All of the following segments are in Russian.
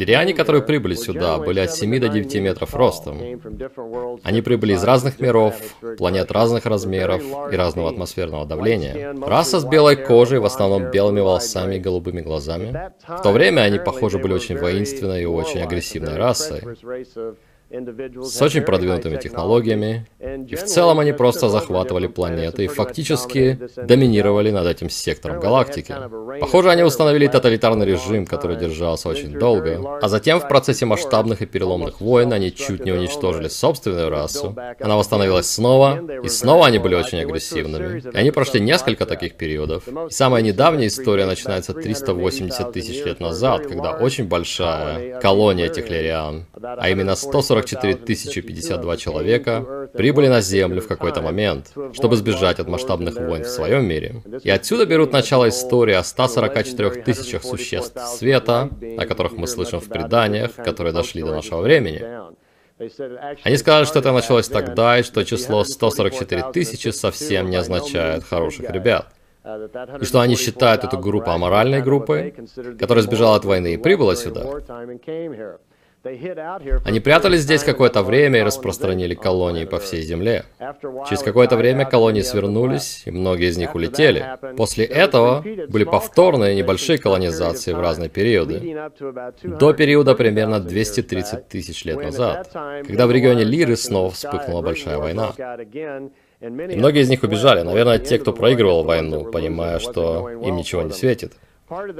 Лириане, которые прибыли сюда, были от 7 до 9 метров ростом. Они прибыли из разных миров, планет разных размеров и разного атмосферного давления. Раса с белой кожей, в основном белыми волосами и голубыми глазами. В то время они, похоже, были очень воинственной и очень агрессивной расой с очень продвинутыми технологиями, и в целом они просто захватывали планеты и фактически доминировали над этим сектором галактики. Похоже, они установили тоталитарный режим, который держался очень долго, а затем в процессе масштабных и переломных войн они чуть не уничтожили собственную расу. Она восстановилась снова, и снова они были очень агрессивными. И они прошли несколько таких периодов. И самая недавняя история начинается 380 тысяч лет назад, когда очень большая колония техлериан, а именно 140 44 052 человека прибыли на Землю в какой-то момент, чтобы сбежать от масштабных войн в своем мире. И отсюда берут начало истории о 144 тысячах существ света, о которых мы слышим в преданиях, которые дошли до нашего времени. Они сказали, что это началось тогда, и что число 144 тысячи совсем не означает хороших ребят. И что они считают эту группу аморальной группой, которая сбежала от войны и прибыла сюда. Они прятались здесь какое-то время и распространили колонии по всей земле. Через какое-то время колонии свернулись, и многие из них улетели. После этого были повторные небольшие колонизации в разные периоды. До периода примерно 230 тысяч лет назад, когда в регионе Лиры снова вспыхнула большая война. И многие из них убежали, наверное, те, кто проигрывал войну, понимая, что им ничего не светит.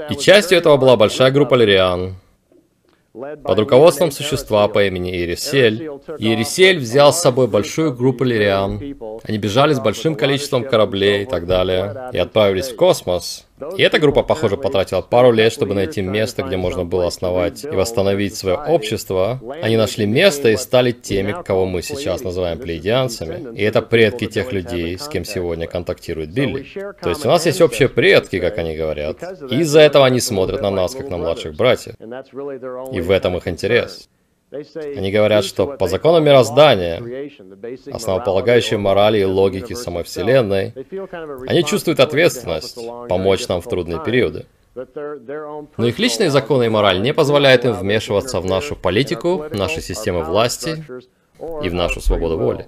И частью этого была большая группа лириан, под руководством существа по имени Ирисель, Ирисель взял с собой большую группу лириан. Они бежали с большим количеством кораблей и так далее, и отправились в космос, и эта группа, похоже, потратила пару лет, чтобы найти место, где можно было основать и восстановить свое общество. Они нашли место и стали теми, кого мы сейчас называем плеядианцами. И это предки тех людей, с кем сегодня контактирует Билли. То есть у нас есть общие предки, как они говорят. И из-за этого они смотрят на нас, как на младших братьев. И в этом их интерес. Они говорят, что по закону мироздания, основополагающей морали и логики самой Вселенной, они чувствуют ответственность помочь нам в трудные периоды. Но их личные законы и мораль не позволяют им вмешиваться в нашу политику, наши системы власти и в нашу свободу воли.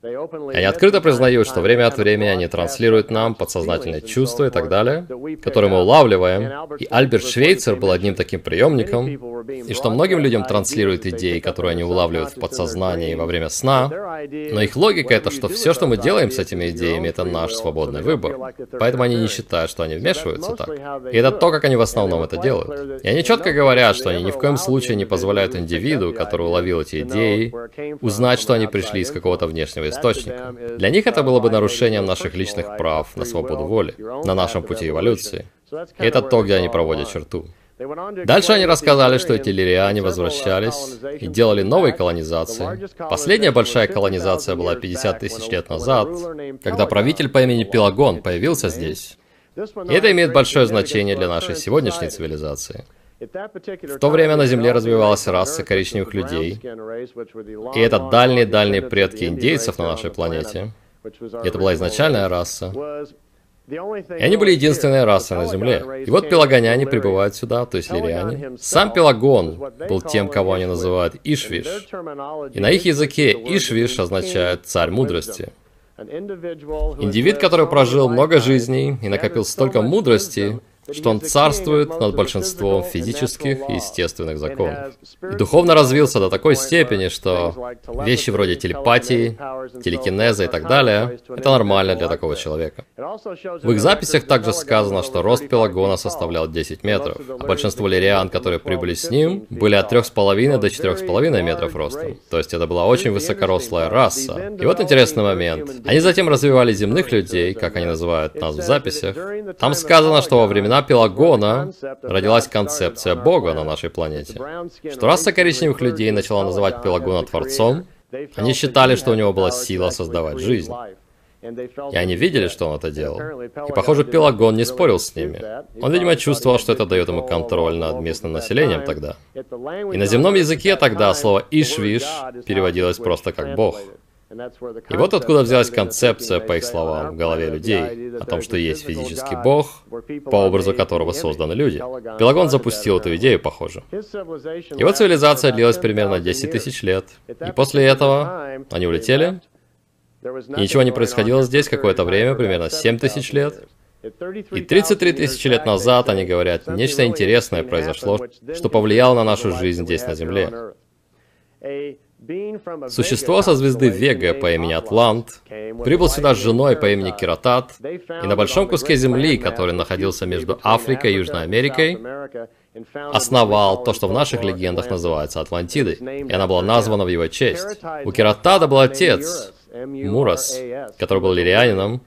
Они открыто признают, что время от времени они транслируют нам подсознательные чувства и так далее, которые мы улавливаем. И Альберт Швейцер был одним таким приемником, и что многим людям транслируют идеи, которые они улавливают в подсознании во время сна, но их логика это, что все, что мы делаем с этими идеями, это наш свободный выбор. Поэтому они не считают, что они вмешиваются так. И это то, как они в основном это делают. И они четко говорят, что они ни в коем случае не позволяют индивиду, который уловил эти идеи, узнать, что они пришли из какого-то внешнего источника. Для них это было бы нарушением наших личных прав на свободу воли, на нашем пути эволюции. И это то, где они проводят черту. Дальше они рассказали, что эти лириане возвращались и делали новые колонизации. Последняя большая колонизация была 50 тысяч лет назад, когда правитель по имени Пелагон появился здесь. И это имеет большое значение для нашей сегодняшней цивилизации. В то время на Земле развивалась раса коричневых людей, и это дальние-дальние предки индейцев на нашей планете. И это была изначальная раса. И они были единственной расой на Земле. И вот пелагоняне прибывают сюда, то есть лириане. Сам Пелагон был тем, кого они называют Ишвиш. И на их языке Ишвиш означает «царь мудрости». Индивид, который прожил много жизней и накопил столько мудрости, что он царствует над большинством физических и естественных законов. И духовно развился до такой степени, что вещи вроде телепатии, телекинеза и так далее, это нормально для такого человека. В их записях также сказано, что рост Пелагона составлял 10 метров, а большинство лириан, которые прибыли с ним, были от 3,5 до 4,5 метров ростом. То есть это была очень высокорослая раса. И вот интересный момент. Они затем развивали земных людей, как они называют нас в записях. Там сказано, что во времена времена Пелагона родилась концепция Бога на нашей планете. Что раса коричневых людей начала называть Пелагона Творцом, они считали, что у него была сила создавать жизнь. И они видели, что он это делал. И, похоже, Пелагон не спорил с ними. Он, видимо, чувствовал, что это дает ему контроль над местным населением тогда. И на земном языке тогда слово «ишвиш» переводилось просто как «бог». И вот откуда взялась концепция, по их словам, в голове людей, о том, что есть физический бог, по образу которого созданы люди. Пелагон запустил эту идею, похоже. Его цивилизация длилась примерно 10 тысяч лет. И после этого они улетели, и ничего не происходило здесь какое-то время, примерно 7 тысяч лет. И 33 тысячи лет назад, они говорят, нечто интересное произошло, что повлияло на нашу жизнь здесь на Земле. Существо со звезды Вега по имени Атлант прибыл сюда с женой по имени Киротат, и на большом куске земли, который находился между Африкой и Южной Америкой, основал то, что в наших легендах называется Атлантидой, и она была названа в его честь. У Киротада был отец, Мурас, который был лирианином.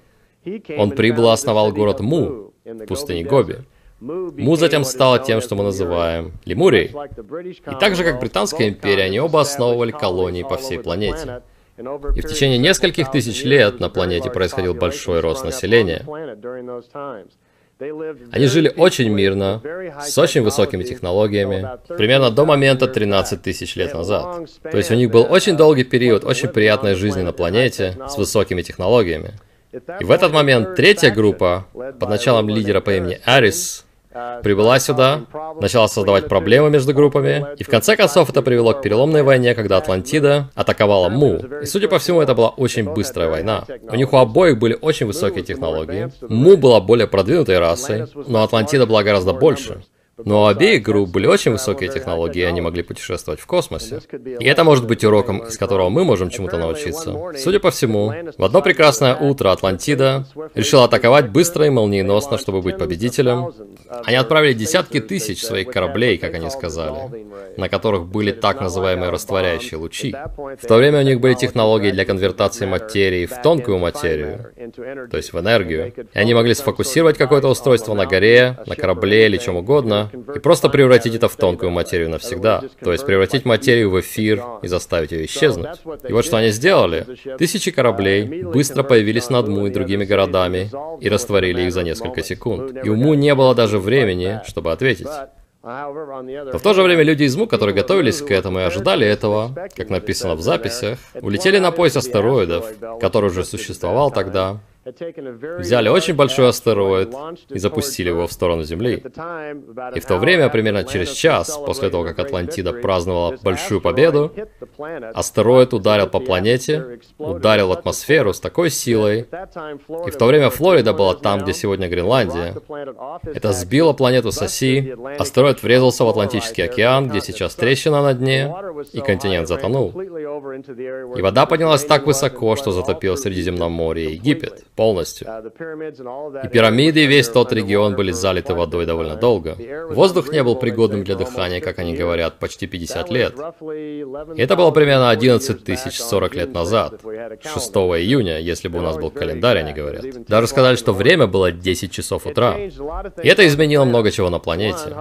Он прибыл и основал город Му в пустыне Гоби. Му затем стала тем, что мы называем Лемурией. И так же, как Британская империя, они оба основывали колонии по всей планете. И в течение нескольких тысяч лет на планете происходил большой рост населения. Они жили очень мирно, с очень высокими технологиями, примерно до момента 13 тысяч лет назад. То есть у них был очень долгий период очень приятной жизни на планете с высокими технологиями. И в этот момент третья группа, под началом лидера по имени Арис, прибыла сюда, начала создавать проблемы между группами, и в конце концов это привело к переломной войне, когда Атлантида атаковала Му. И судя по всему, это была очень быстрая война. У них у обоих были очень высокие технологии. Му была более продвинутой расой, но Атлантида была гораздо больше. Но у обеих групп были очень высокие технологии, и они могли путешествовать в космосе. И это может быть уроком, из которого мы можем чему-то научиться. Судя по всему, в одно прекрасное утро Атлантида решила атаковать быстро и молниеносно, чтобы быть победителем. Они отправили десятки тысяч своих кораблей, как они сказали, на которых были так называемые растворяющие лучи. В то время у них были технологии для конвертации материи в тонкую материю, то есть в энергию. И они могли сфокусировать какое-то устройство на горе, на корабле или чем угодно, и просто превратить это в тонкую материю навсегда. То есть превратить материю в эфир и заставить ее исчезнуть. И вот что они сделали. Тысячи кораблей быстро появились над Му и другими городами и растворили их за несколько секунд. И у Му не было даже времени, чтобы ответить. Но в то же время люди из МУ, которые готовились к этому и ожидали этого, как написано в записях, улетели на пояс астероидов, который уже существовал тогда, взяли очень большой астероид и запустили его в сторону Земли. И в то время, примерно через час после того, как Атлантида праздновала большую победу, астероид ударил по планете, ударил в атмосферу с такой силой, и в то время Флорида была там, где сегодня Гренландия. Это сбило планету с оси, астероид врезался в Атлантический океан, где сейчас трещина на дне, и континент затонул. И вода поднялась так высоко, что затопила Средиземноморье и Египет полностью. И пирамиды и весь тот регион были залиты водой довольно долго. Воздух не был пригодным для дыхания, как они говорят, почти 50 лет. И это было примерно 11 тысяч 40 лет назад, 6 июня, если бы у нас был календарь, они говорят. Даже сказали, что время было 10 часов утра. И это изменило много чего на планете.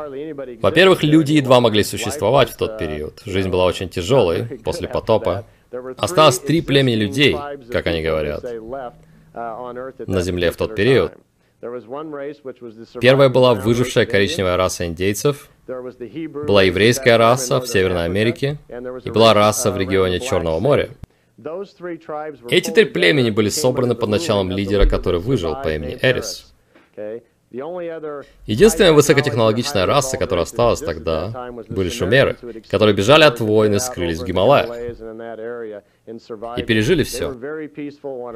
Во-первых, люди едва могли существовать в тот период. Жизнь была очень тяжелой после потопа. Осталось три племени людей, как они говорят на Земле в тот период. Первая была выжившая коричневая раса индейцев, была еврейская раса в Северной Америке и была раса в регионе Черного моря. Эти три племени были собраны под началом лидера, который выжил по имени Эрис. Единственная высокотехнологичная раса, которая осталась тогда, были шумеры, которые бежали от войн и скрылись в Гималаях. И пережили все.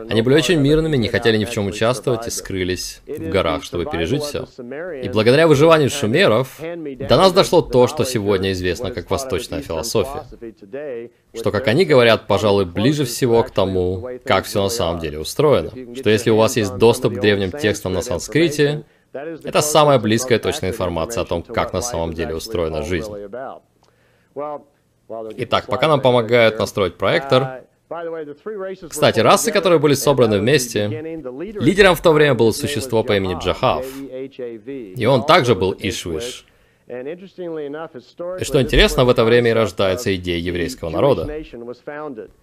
Они были очень мирными, не хотели ни в чем участвовать и скрылись в горах, чтобы пережить все. И благодаря выживанию шумеров до нас дошло то, что сегодня известно как восточная философия. Что, как они говорят, пожалуй, ближе всего к тому, как все на самом деле устроено. Что если у вас есть доступ к древним текстам на санскрите, это самая близкая точная информация о том, как на самом деле устроена жизнь. Итак, пока нам помогают настроить проектор, кстати, расы, которые были собраны вместе, лидером в то время было существо по имени Джахав, и он также был Ишвиш. И что интересно, в это время и рождается идея еврейского народа.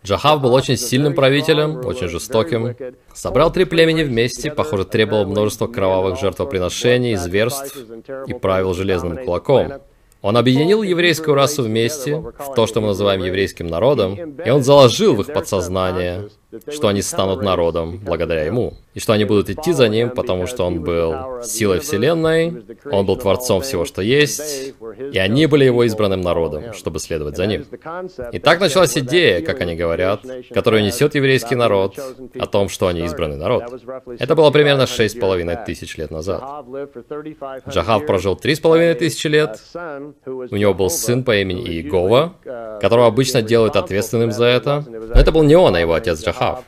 Джахав был очень сильным правителем, очень жестоким, собрал три племени вместе, похоже, требовал множества кровавых жертвоприношений, зверств и правил железным кулаком. Он объединил еврейскую расу вместе в то, что мы называем еврейским народом, и он заложил в их подсознание, что они станут народом благодаря ему, и что они будут идти за ним, потому что он был силой Вселенной, он был Творцом всего, что есть, и они были его избранным народом, чтобы следовать за ним. И так началась идея, как они говорят, которую несет еврейский народ, о том, что они избранный народ. Это было примерно шесть половиной тысяч лет назад. Джахав прожил три с половиной тысячи лет, у него был сын по имени Иегова, которого обычно делают ответственным за это, но это был не он, а его отец Джахав. Ахав.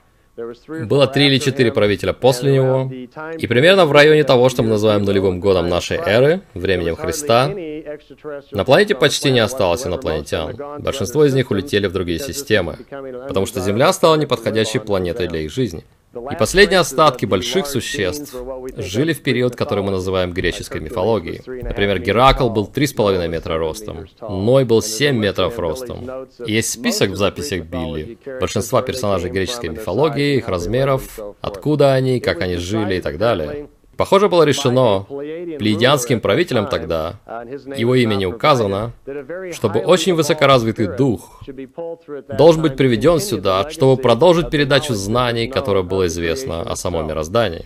Было три или четыре правителя после него, и примерно в районе того, что мы называем нулевым годом нашей эры, временем Христа, на планете почти не осталось инопланетян. Большинство из них улетели в другие системы, потому что Земля стала неподходящей планетой для их жизни. И последние остатки больших существ жили в период, который мы называем греческой мифологией. Например, Геракл был 3,5 метра ростом, Ной был 7 метров ростом. И есть список в записях Билли, большинства персонажей греческой мифологии, их размеров, откуда они, как они жили и так далее. Похоже, было решено плеядианским правителем тогда, его имя не указано, чтобы очень высокоразвитый дух должен быть приведен сюда, чтобы продолжить передачу знаний, которое было известно о самом мироздании.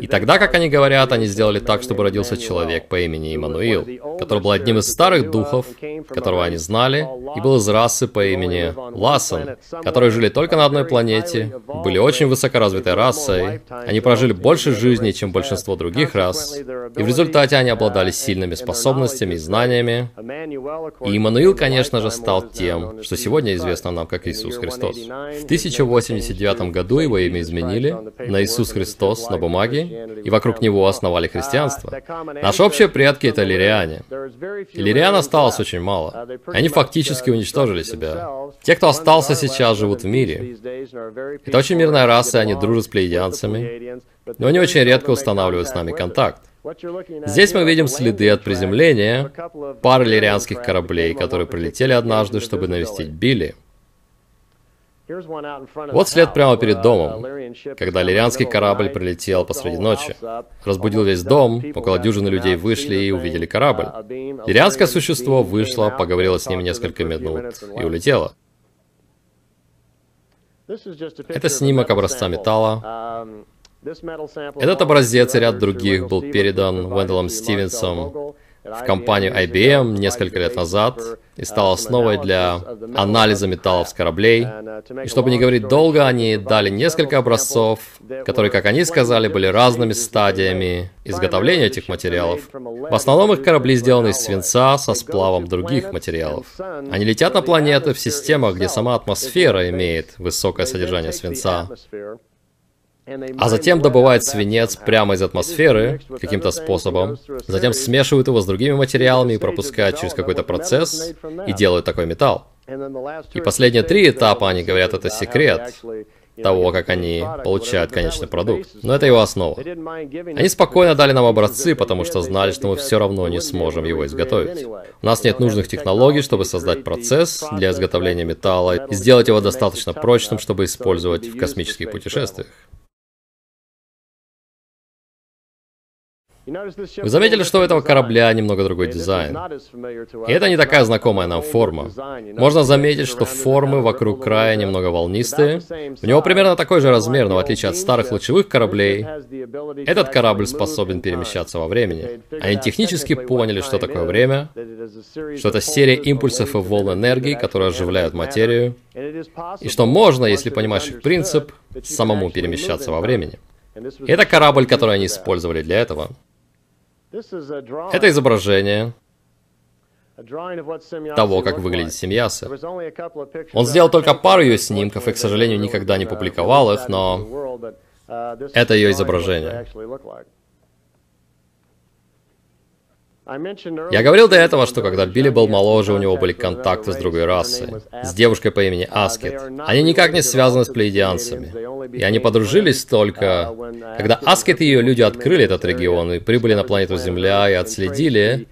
И тогда, как они говорят, они сделали так, чтобы родился человек по имени Иммануил, который был одним из старых духов, которого они знали, и был из расы по имени Лассен, которые жили только на одной планете, были очень высокоразвитой расой, они прожили больше жизни, жизни, чем большинство других рас, и в результате они обладали сильными способностями и знаниями. И Иммануил, конечно же, стал тем, что сегодня известно нам как Иисус Христос. В 1089 году его имя изменили на Иисус Христос на бумаге, и вокруг него основали христианство. Наши общие предки — это лириане. И лириан осталось очень мало. Они фактически уничтожили себя. Те, кто остался сейчас, живут в мире. Это очень мирная раса, и они дружат с плеядианцами, но они очень редко устанавливают с нами контакт. Здесь мы видим следы от приземления пары лирианских кораблей, которые прилетели однажды, чтобы навестить Билли. Вот след прямо перед домом, когда лирианский корабль прилетел посреди ночи. Разбудил весь дом, около дюжины людей вышли и увидели корабль. Лирианское существо вышло, поговорило с ним несколько минут и улетело. Это снимок образца металла. Этот образец и ряд других был передан Венделом Стивенсом в компанию IBM несколько лет назад и стал основой для анализа металлов с кораблей. И чтобы не говорить долго, они дали несколько образцов, которые, как они сказали, были разными стадиями изготовления этих материалов. В основном их корабли сделаны из свинца со сплавом других материалов. Они летят на планеты в системах, где сама атмосфера имеет высокое содержание свинца а затем добывают свинец прямо из атмосферы каким-то способом, затем смешивают его с другими материалами и пропускают через какой-то процесс и делают такой металл. И последние три этапа, они говорят, это секрет того, как они получают конечный продукт. Но это его основа. Они спокойно дали нам образцы, потому что знали, что мы все равно не сможем его изготовить. У нас нет нужных технологий, чтобы создать процесс для изготовления металла и сделать его достаточно прочным, чтобы использовать в космических путешествиях. Вы заметили, что у этого корабля немного другой дизайн? И это не такая знакомая нам форма. Можно заметить, что формы вокруг края немного волнистые. У него примерно такой же размер, но в отличие от старых лучевых кораблей, этот корабль способен перемещаться во времени. Они технически поняли, что такое время, что это серия импульсов и волн энергии, которые оживляют материю, и что можно, если понимаешь их принцип, самому перемещаться во времени. И это корабль, который они использовали для этого. Это изображение того, как выглядит семьяса. Он сделал только пару ее снимков и, к сожалению, никогда не публиковал их, но это ее изображение. Я говорил до этого, что когда Билли был моложе, у него были контакты с другой расой, с девушкой по имени Аскет. Они никак не связаны с плеядианцами. И они подружились только, когда Аскет и ее люди открыли этот регион и прибыли на планету Земля и отследили,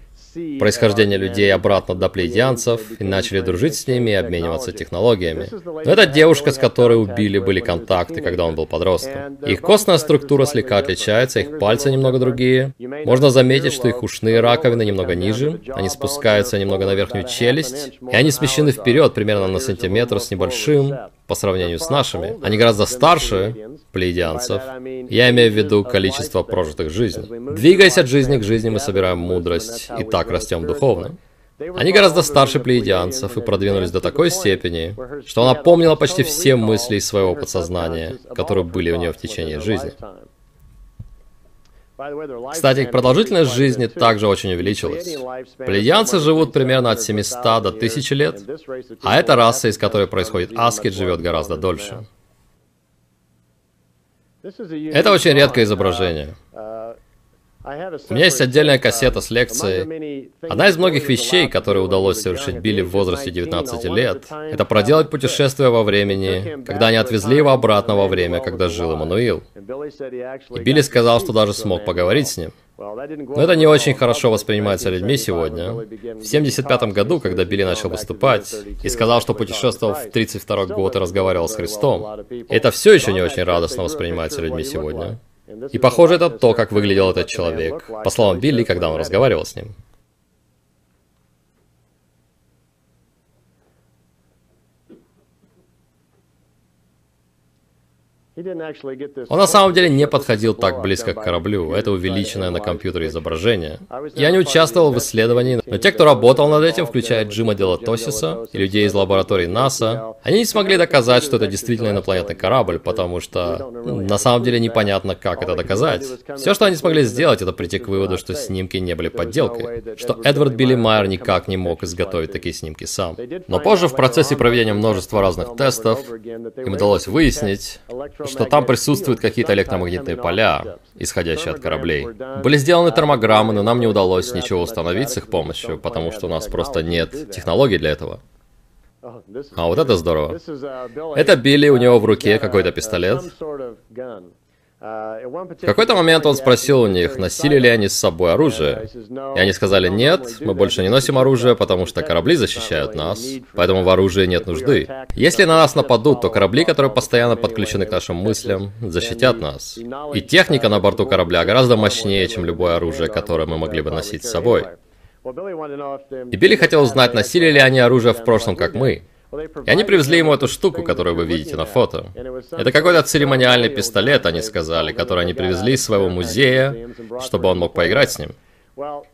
происхождение людей обратно до плеядианцев и начали дружить с ними и обмениваться технологиями. Но эта девушка, с которой у Билли были контакты, когда он был подростком. Их костная структура слегка отличается, их пальцы немного другие. Можно заметить, что их ушные раковины немного ниже, они спускаются немного на верхнюю челюсть, и они смещены вперед примерно на сантиметр с небольшим по сравнению с нашими. Они гораздо старше плеядианцев. Я имею в виду количество прожитых жизней. Двигаясь от жизни к жизни, мы собираем мудрость, и так растем духовно. Они гораздо старше плеядианцев и продвинулись до такой степени, что она помнила почти все мысли из своего подсознания, которые были у нее в течение жизни. Кстати, продолжительность жизни также очень увеличилась. Плеядианцы живут примерно от 700 до 1000 лет, а эта раса, из которой происходит аскет, живет гораздо дольше. Это очень редкое изображение. У меня есть отдельная кассета с лекцией. Одна из многих вещей, которые удалось совершить Билли в возрасте 19 лет, это проделать путешествие во времени, когда они отвезли его обратно во время, когда жил Эммануил. И Билли сказал, что даже смог поговорить с ним. Но это не очень хорошо воспринимается людьми сегодня. В 75 году, когда Билли начал выступать и сказал, что путешествовал в 32 год и разговаривал с Христом, это все еще не очень радостно воспринимается людьми сегодня. И похоже, это то, как выглядел этот человек, по словам Билли, когда он разговаривал с ним. Он на самом деле не подходил так близко к кораблю, это увеличенное на компьютере изображение. Я не участвовал в исследовании, но те, кто работал над этим, включая Джима Делатосиса и людей из лаборатории НАСА, они не смогли доказать, что это действительно инопланетный корабль, потому что на самом деле непонятно, как это доказать. Все, что они смогли сделать, это прийти к выводу, что снимки не были подделкой, что Эдвард Билли Майер никак не мог изготовить такие снимки сам. Но позже в процессе проведения множества разных тестов им удалось выяснить, что там присутствуют какие-то электромагнитные поля, исходящие от кораблей. Были сделаны термограммы, но нам не удалось ничего установить с их помощью, потому что у нас просто нет технологий для этого. А вот это здорово. Это Билли, у него в руке какой-то пистолет. В какой-то момент он спросил у них, носили ли они с собой оружие. И они сказали, нет, мы больше не носим оружие, потому что корабли защищают нас, поэтому в оружии нет нужды. Если на нас нападут, то корабли, которые постоянно подключены к нашим мыслям, защитят нас. И техника на борту корабля гораздо мощнее, чем любое оружие, которое мы могли бы носить с собой. И Билли хотел узнать, носили ли они оружие в прошлом, как мы. И они привезли ему эту штуку, которую вы видите на фото. Это какой-то церемониальный пистолет, они сказали, который они привезли из своего музея, чтобы он мог поиграть с ним.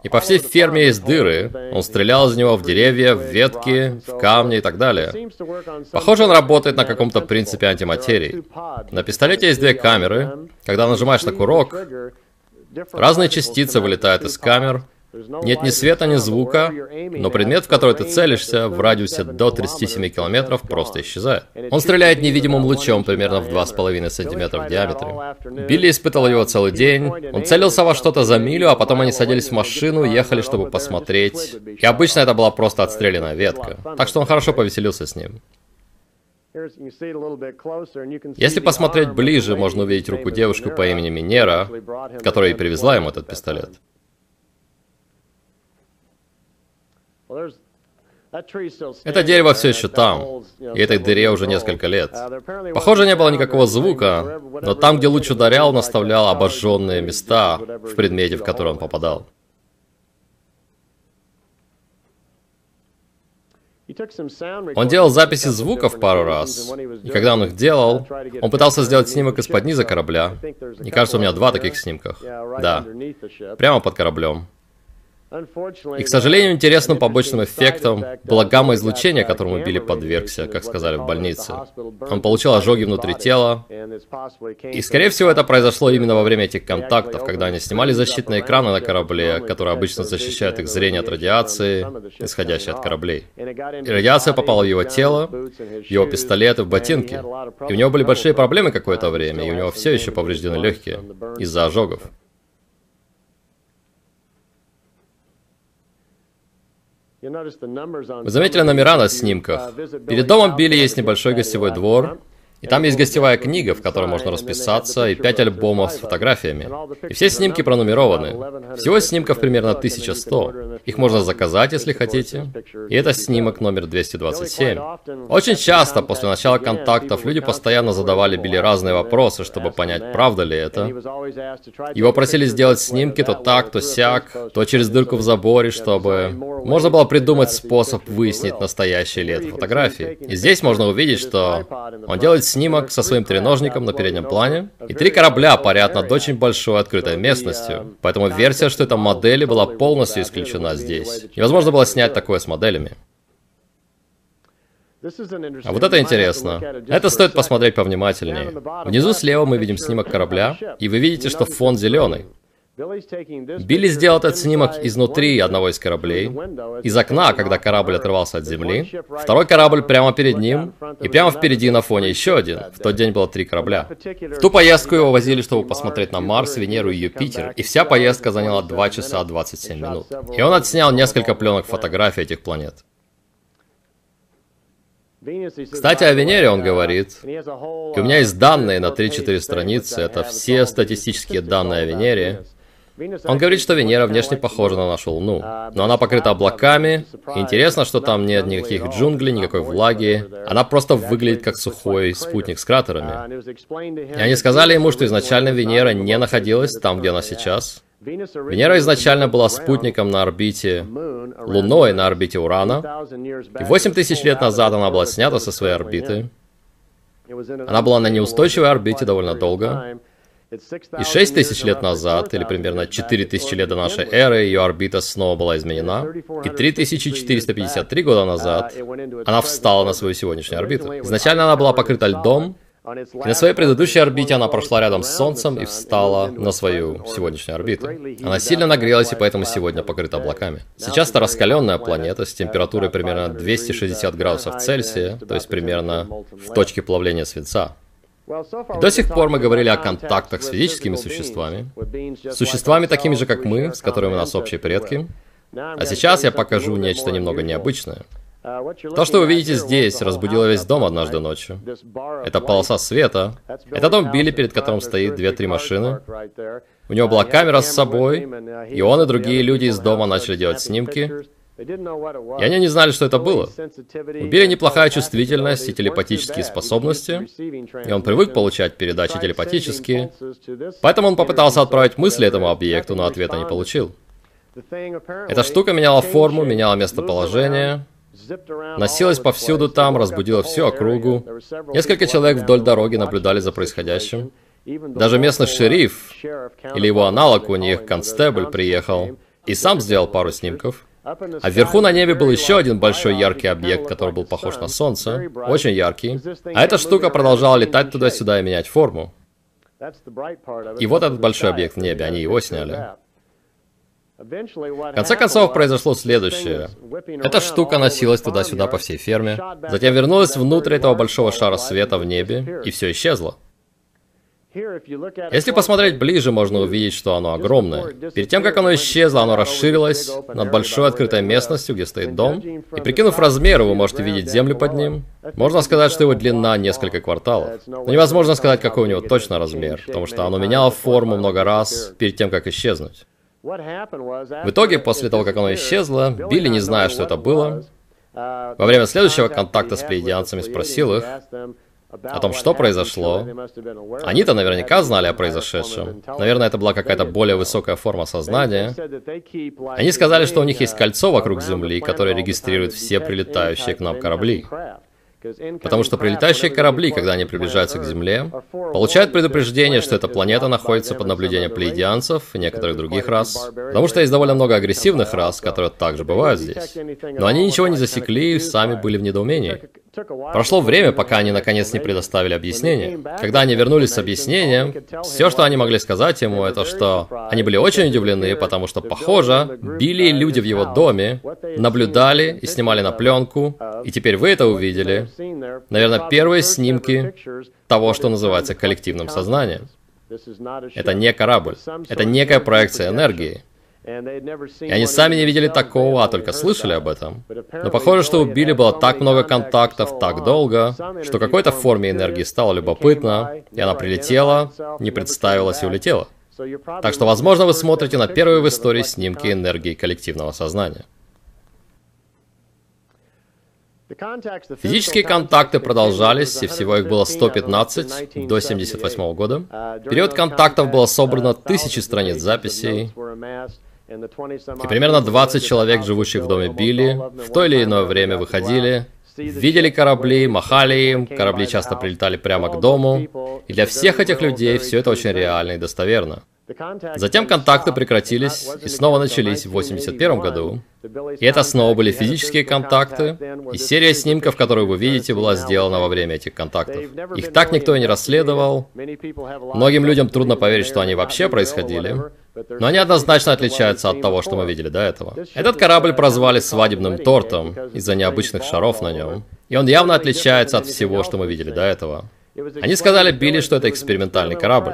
И по всей ферме есть дыры. Он стрелял из него в деревья, в ветки, в камни и так далее. Похоже, он работает на каком-то принципе антиматерии. На пистолете есть две камеры. Когда нажимаешь на курок, разные частицы вылетают из камер, нет ни света, ни звука, но предмет, в который ты целишься, в радиусе до 37 километров, просто исчезает. Он стреляет невидимым лучом примерно в 2,5 сантиметра в диаметре. Билли испытал его целый день. Он целился во что-то за милю, а потом они садились в машину, ехали, чтобы посмотреть. И обычно это была просто отстрелянная ветка. Так что он хорошо повеселился с ним. Если посмотреть ближе, можно увидеть руку девушки по имени Минера, которая и привезла ему этот пистолет. Это дерево все еще там, и этой дыре уже несколько лет. Uh, Похоже, не было никакого звука, но там, где луч ударял, он оставлял обожженные места в предмете, в который он попадал. Он делал записи звуков пару раз, и когда он их делал, он пытался сделать снимок из-под низа корабля. Мне кажется, у меня два таких снимках. Да, прямо под кораблем. И, к сожалению, интересным побочным эффектом было гамма-излучение, которому Билли подвергся, как сказали в больнице. Он получил ожоги внутри тела, и, скорее всего, это произошло именно во время этих контактов, когда они снимали защитные экраны на корабле, которые обычно защищают их зрение от радиации, исходящей от кораблей. И радиация попала в его тело, в его пистолеты, в ботинки. И у него были большие проблемы какое-то время, и у него все еще повреждены легкие из-за ожогов. Вы заметили номера на снимках? Перед домом Билли есть небольшой гостевой двор, И там есть гостевая книга, в которой можно расписаться, и пять альбомов с фотографиями. И все снимки пронумерованы. Всего снимков примерно 1100. Их можно заказать, если хотите. И это снимок номер 227. Очень часто после начала контактов люди постоянно задавали Билли разные вопросы, чтобы понять, правда ли это. Его просили сделать снимки то так, то сяк, то через дырку в заборе, чтобы можно было придумать способ выяснить, настоящие ли это фотографии. И здесь можно увидеть, что он делает снимок со своим треножником на переднем плане, и три корабля парят над очень большой открытой местностью. Поэтому версия, что это модели, была полностью исключена здесь. Невозможно было снять такое с моделями. А вот это интересно. Это стоит посмотреть повнимательнее. Внизу слева мы видим снимок корабля, и вы видите, что фон зеленый. Билли сделал этот снимок изнутри одного из кораблей, из окна, когда корабль отрывался от земли, второй корабль прямо перед ним, и прямо впереди на фоне еще один. В тот день было три корабля. В ту поездку его возили, чтобы посмотреть на Марс, Венеру и Юпитер, и вся поездка заняла 2 часа 27 минут. И он отснял несколько пленок фотографий этих планет. Кстати, о Венере он говорит, у меня есть данные на 3-4 страницы, это все статистические данные о Венере, он говорит, что Венера внешне похожа на нашу Луну, но она покрыта облаками. интересно, что там нет никаких джунглей, никакой влаги. Она просто выглядит как сухой спутник с кратерами. И они сказали ему, что изначально Венера не находилась там, где она сейчас. Венера изначально была спутником на орбите Луной на орбите Урана. И 8 тысяч лет назад она была снята со своей орбиты. Она была на неустойчивой орбите довольно долго. И 6 тысяч лет назад, или примерно 4 тысячи лет до нашей эры, ее орбита снова была изменена. И 3453 года назад она встала на свою сегодняшнюю орбиту. Изначально она была покрыта льдом, и на своей предыдущей орбите она прошла рядом с Солнцем и встала на свою сегодняшнюю орбиту. Она сильно нагрелась и поэтому сегодня покрыта облаками. Сейчас это раскаленная планета с температурой примерно 260 градусов Цельсия, то есть примерно в точке плавления свинца. До сих пор мы говорили о контактах с физическими существами, существами такими же, как мы, с которыми у нас общие предки. А сейчас я покажу нечто немного необычное. То, что вы видите здесь, разбудило весь дом однажды ночью. Это полоса света. Это дом Билли, перед которым стоит две-три машины. У него была камера с собой, и он и другие люди из дома начали делать снимки, и они не знали, что это было. У Билли неплохая чувствительность и телепатические способности, и он привык получать передачи телепатические, поэтому он попытался отправить мысли этому объекту, но ответа не получил. Эта штука меняла форму, меняла местоположение, носилась повсюду там, разбудила всю округу. Несколько человек вдоль дороги наблюдали за происходящим. Даже местный шериф, или его аналог у них, констебль, приехал и сам сделал пару снимков. А вверху на небе был еще один большой яркий объект, который был похож на Солнце, очень яркий. А эта штука продолжала летать туда-сюда и менять форму. И вот этот большой объект в небе, они его сняли. В конце концов, произошло следующее. Эта штука носилась туда-сюда по всей ферме, затем вернулась внутрь этого большого шара света в небе, и все исчезло. Если посмотреть ближе, можно увидеть, что оно огромное. Перед тем, как оно исчезло, оно расширилось над большой открытой местностью, где стоит дом. И прикинув размеры, вы можете видеть землю под ним. Можно сказать, что его длина несколько кварталов. Но невозможно сказать, какой у него точно размер, потому что оно меняло форму много раз перед тем, как исчезнуть. В итоге, после того, как оно исчезло, Билли, не зная, что это было, во время следующего контакта с плеядианцами спросил их, о том, что произошло. Они-то наверняка знали о произошедшем. Наверное, это была какая-то более высокая форма сознания. Они сказали, что у них есть кольцо вокруг Земли, которое регистрирует все прилетающие к нам корабли. Потому что прилетающие корабли, когда они приближаются к Земле, получают предупреждение, что эта планета находится под наблюдением плеядианцев и некоторых других рас. Потому что есть довольно много агрессивных рас, которые также бывают здесь. Но они ничего не засекли и сами были в недоумении. Прошло время, пока они наконец не предоставили объяснение. Когда они вернулись с объяснением, все, что они могли сказать ему, это что они были очень удивлены, потому что, похоже, били люди в его доме, наблюдали и снимали на пленку, и теперь вы это увидели. Наверное, первые снимки того, что называется коллективным сознанием. Это не корабль, это некая проекция энергии. И они сами не видели такого, а только слышали об этом. Но похоже, что у Билли было так много контактов так долго, что какой-то форме энергии стало любопытно, и она прилетела, не представилась и улетела. Так что, возможно, вы смотрите на первые в истории снимки энергии коллективного сознания. Физические контакты продолжались, и всего их было 115 до 1978 года. В период контактов было собрано тысячи страниц записей, и примерно 20 человек, живущих в доме Билли, в то или иное время выходили, видели корабли, махали им, корабли часто прилетали прямо к дому, и для всех этих людей все это очень реально и достоверно. Затем контакты прекратились и снова начались в 1981 году. И это снова были физические контакты, и серия снимков, которую вы видите, была сделана во время этих контактов. Их так никто и не расследовал. Многим людям трудно поверить, что они вообще происходили, но они однозначно отличаются от того, что мы видели до этого. Этот корабль прозвали свадебным тортом из-за необычных шаров на нем, и он явно отличается от всего, что мы видели до этого. Они сказали Билли, что это экспериментальный корабль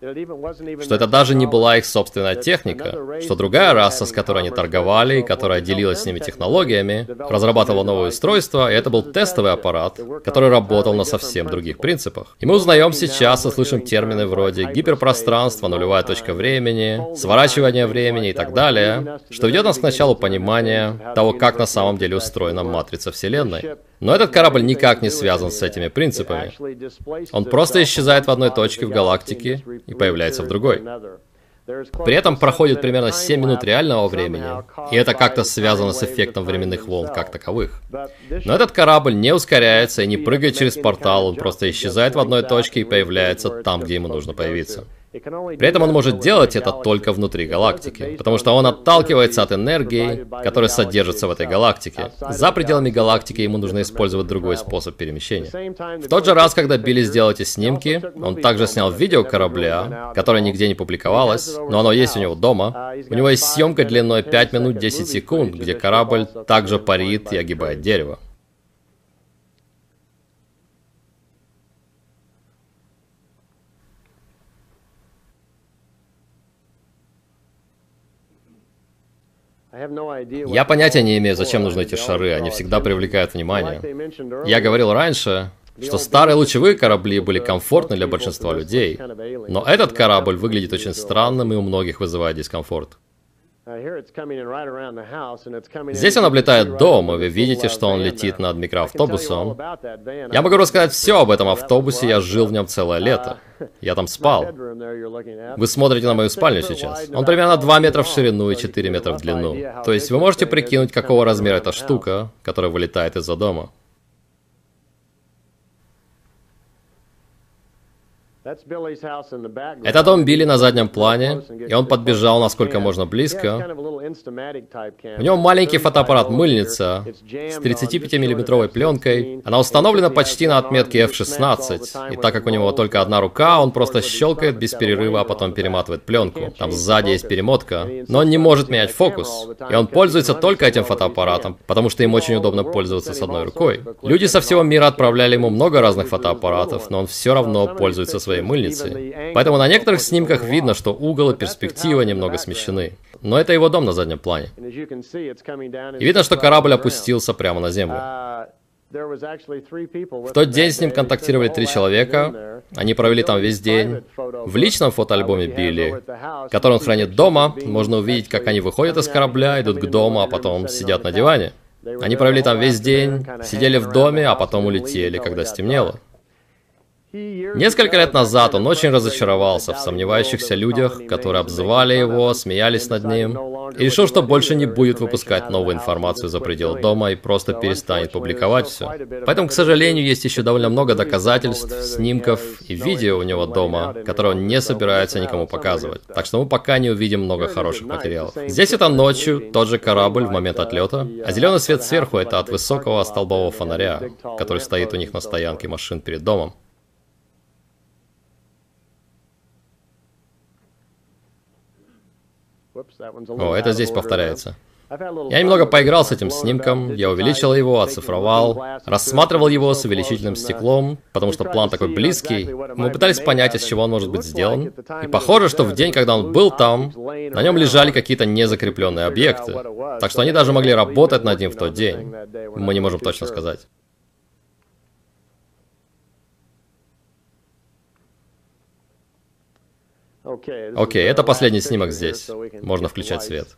что это даже не была их собственная техника, что другая раса, с которой они торговали и которая делилась с ними технологиями, разрабатывала новое устройство, и это был тестовый аппарат, который работал на совсем других принципах. И мы узнаем сейчас и слышим термины вроде гиперпространство, нулевая точка времени, сворачивание времени и так далее, что ведет нас к началу понимания того, как на самом деле устроена матрица Вселенной. Но этот корабль никак не связан с этими принципами. Он просто исчезает в одной точке в галактике и появляется в другой. При этом проходит примерно 7 минут реального времени, и это как-то связано с эффектом временных волн как таковых. Но этот корабль не ускоряется и не прыгает через портал, он просто исчезает в одной точке и появляется там, где ему нужно появиться. При этом он может делать это только внутри галактики, потому что он отталкивается от энергии, которая содержится в этой галактике. За пределами галактики ему нужно использовать другой способ перемещения. В тот же раз, когда Билли сделал эти снимки, он также снял видео корабля, которое нигде не публиковалось, но оно есть у него дома. У него есть съемка длиной 5 минут 10 секунд, где корабль также парит и огибает дерево. Я понятия не имею, зачем нужны эти шары, они всегда привлекают внимание. Я говорил раньше, что старые лучевые корабли были комфортны для большинства людей, но этот корабль выглядит очень странным и у многих вызывает дискомфорт. Здесь он облетает дом, и вы видите, что он летит над микроавтобусом. Я могу рассказать все об этом автобусе, я жил в нем целое лето. Я там спал. Вы смотрите на мою спальню сейчас. Он примерно 2 метра в ширину и 4 метра в длину. То есть вы можете прикинуть, какого размера эта штука, которая вылетает из-за дома. Это дом Билли на заднем плане, и он подбежал насколько можно близко. У него маленький фотоаппарат-мыльница с 35-миллиметровой пленкой. Она установлена почти на отметке F16, и так как у него только одна рука, он просто щелкает без перерыва, а потом перематывает пленку. Там сзади есть перемотка, но он не может менять фокус, и он пользуется только этим фотоаппаратом, потому что им очень удобно пользоваться с одной рукой. Люди со всего мира отправляли ему много разных фотоаппаратов, но он все равно пользуется своей своей мыльницей. Поэтому на некоторых снимках видно, что угол и перспектива немного смещены. Но это его дом на заднем плане. И видно, что корабль опустился прямо на землю. В тот день с ним контактировали три человека. Они провели там весь день. В личном фотоальбоме Билли, который он хранит дома, можно увидеть, как они выходят из корабля, идут к дому, а потом сидят на диване. Они провели там весь день, сидели в доме, а потом улетели, когда стемнело. Несколько лет назад он очень разочаровался в сомневающихся людях, которые обзывали его, смеялись над ним, и решил, что больше не будет выпускать новую информацию за пределы дома и просто перестанет публиковать все. Поэтому, к сожалению, есть еще довольно много доказательств, снимков и видео у него дома, которые он не собирается никому показывать. Так что мы пока не увидим много хороших материалов. Здесь это ночью, тот же корабль в момент отлета, а зеленый свет сверху это от высокого столбового фонаря, который стоит у них на стоянке машин перед домом. О, это здесь повторяется. Я немного поиграл с этим снимком, я увеличил его, оцифровал, рассматривал его с увеличительным стеклом, потому что план такой близкий. Мы пытались понять, из чего он может быть сделан. И похоже, что в день, когда он был там, на нем лежали какие-то незакрепленные объекты. Так что они даже могли работать над ним в тот день. Мы не можем точно сказать. Окей, это последний снимок здесь. Можно включать свет.